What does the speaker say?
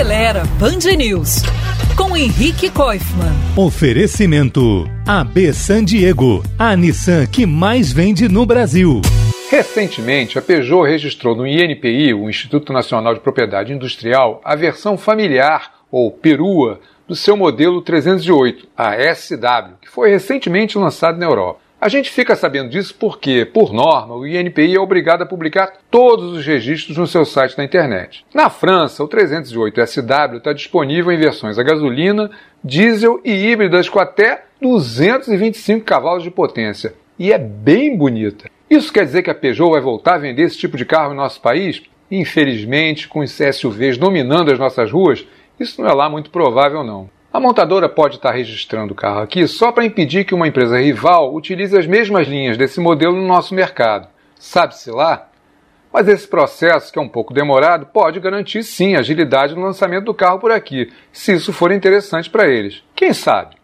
Acelera Band News com Henrique Koifman. Oferecimento AB San Diego, a Nissan que mais vende no Brasil. Recentemente, a Peugeot registrou no INPI, o Instituto Nacional de Propriedade Industrial, a versão familiar, ou perua, do seu modelo 308, a SW, que foi recentemente lançado na Europa. A gente fica sabendo disso porque, por norma, o INPI é obrigado a publicar todos os registros no seu site na internet. Na França, o 308 SW está disponível em versões a gasolina, diesel e híbridas com até 225 cavalos de potência. E é bem bonita. Isso quer dizer que a Peugeot vai voltar a vender esse tipo de carro em nosso país? Infelizmente, com os SUVs dominando as nossas ruas, isso não é lá muito provável não. A montadora pode estar registrando o carro aqui só para impedir que uma empresa rival utilize as mesmas linhas desse modelo no nosso mercado. Sabe-se lá? Mas esse processo, que é um pouco demorado, pode garantir sim agilidade no lançamento do carro por aqui, se isso for interessante para eles. Quem sabe?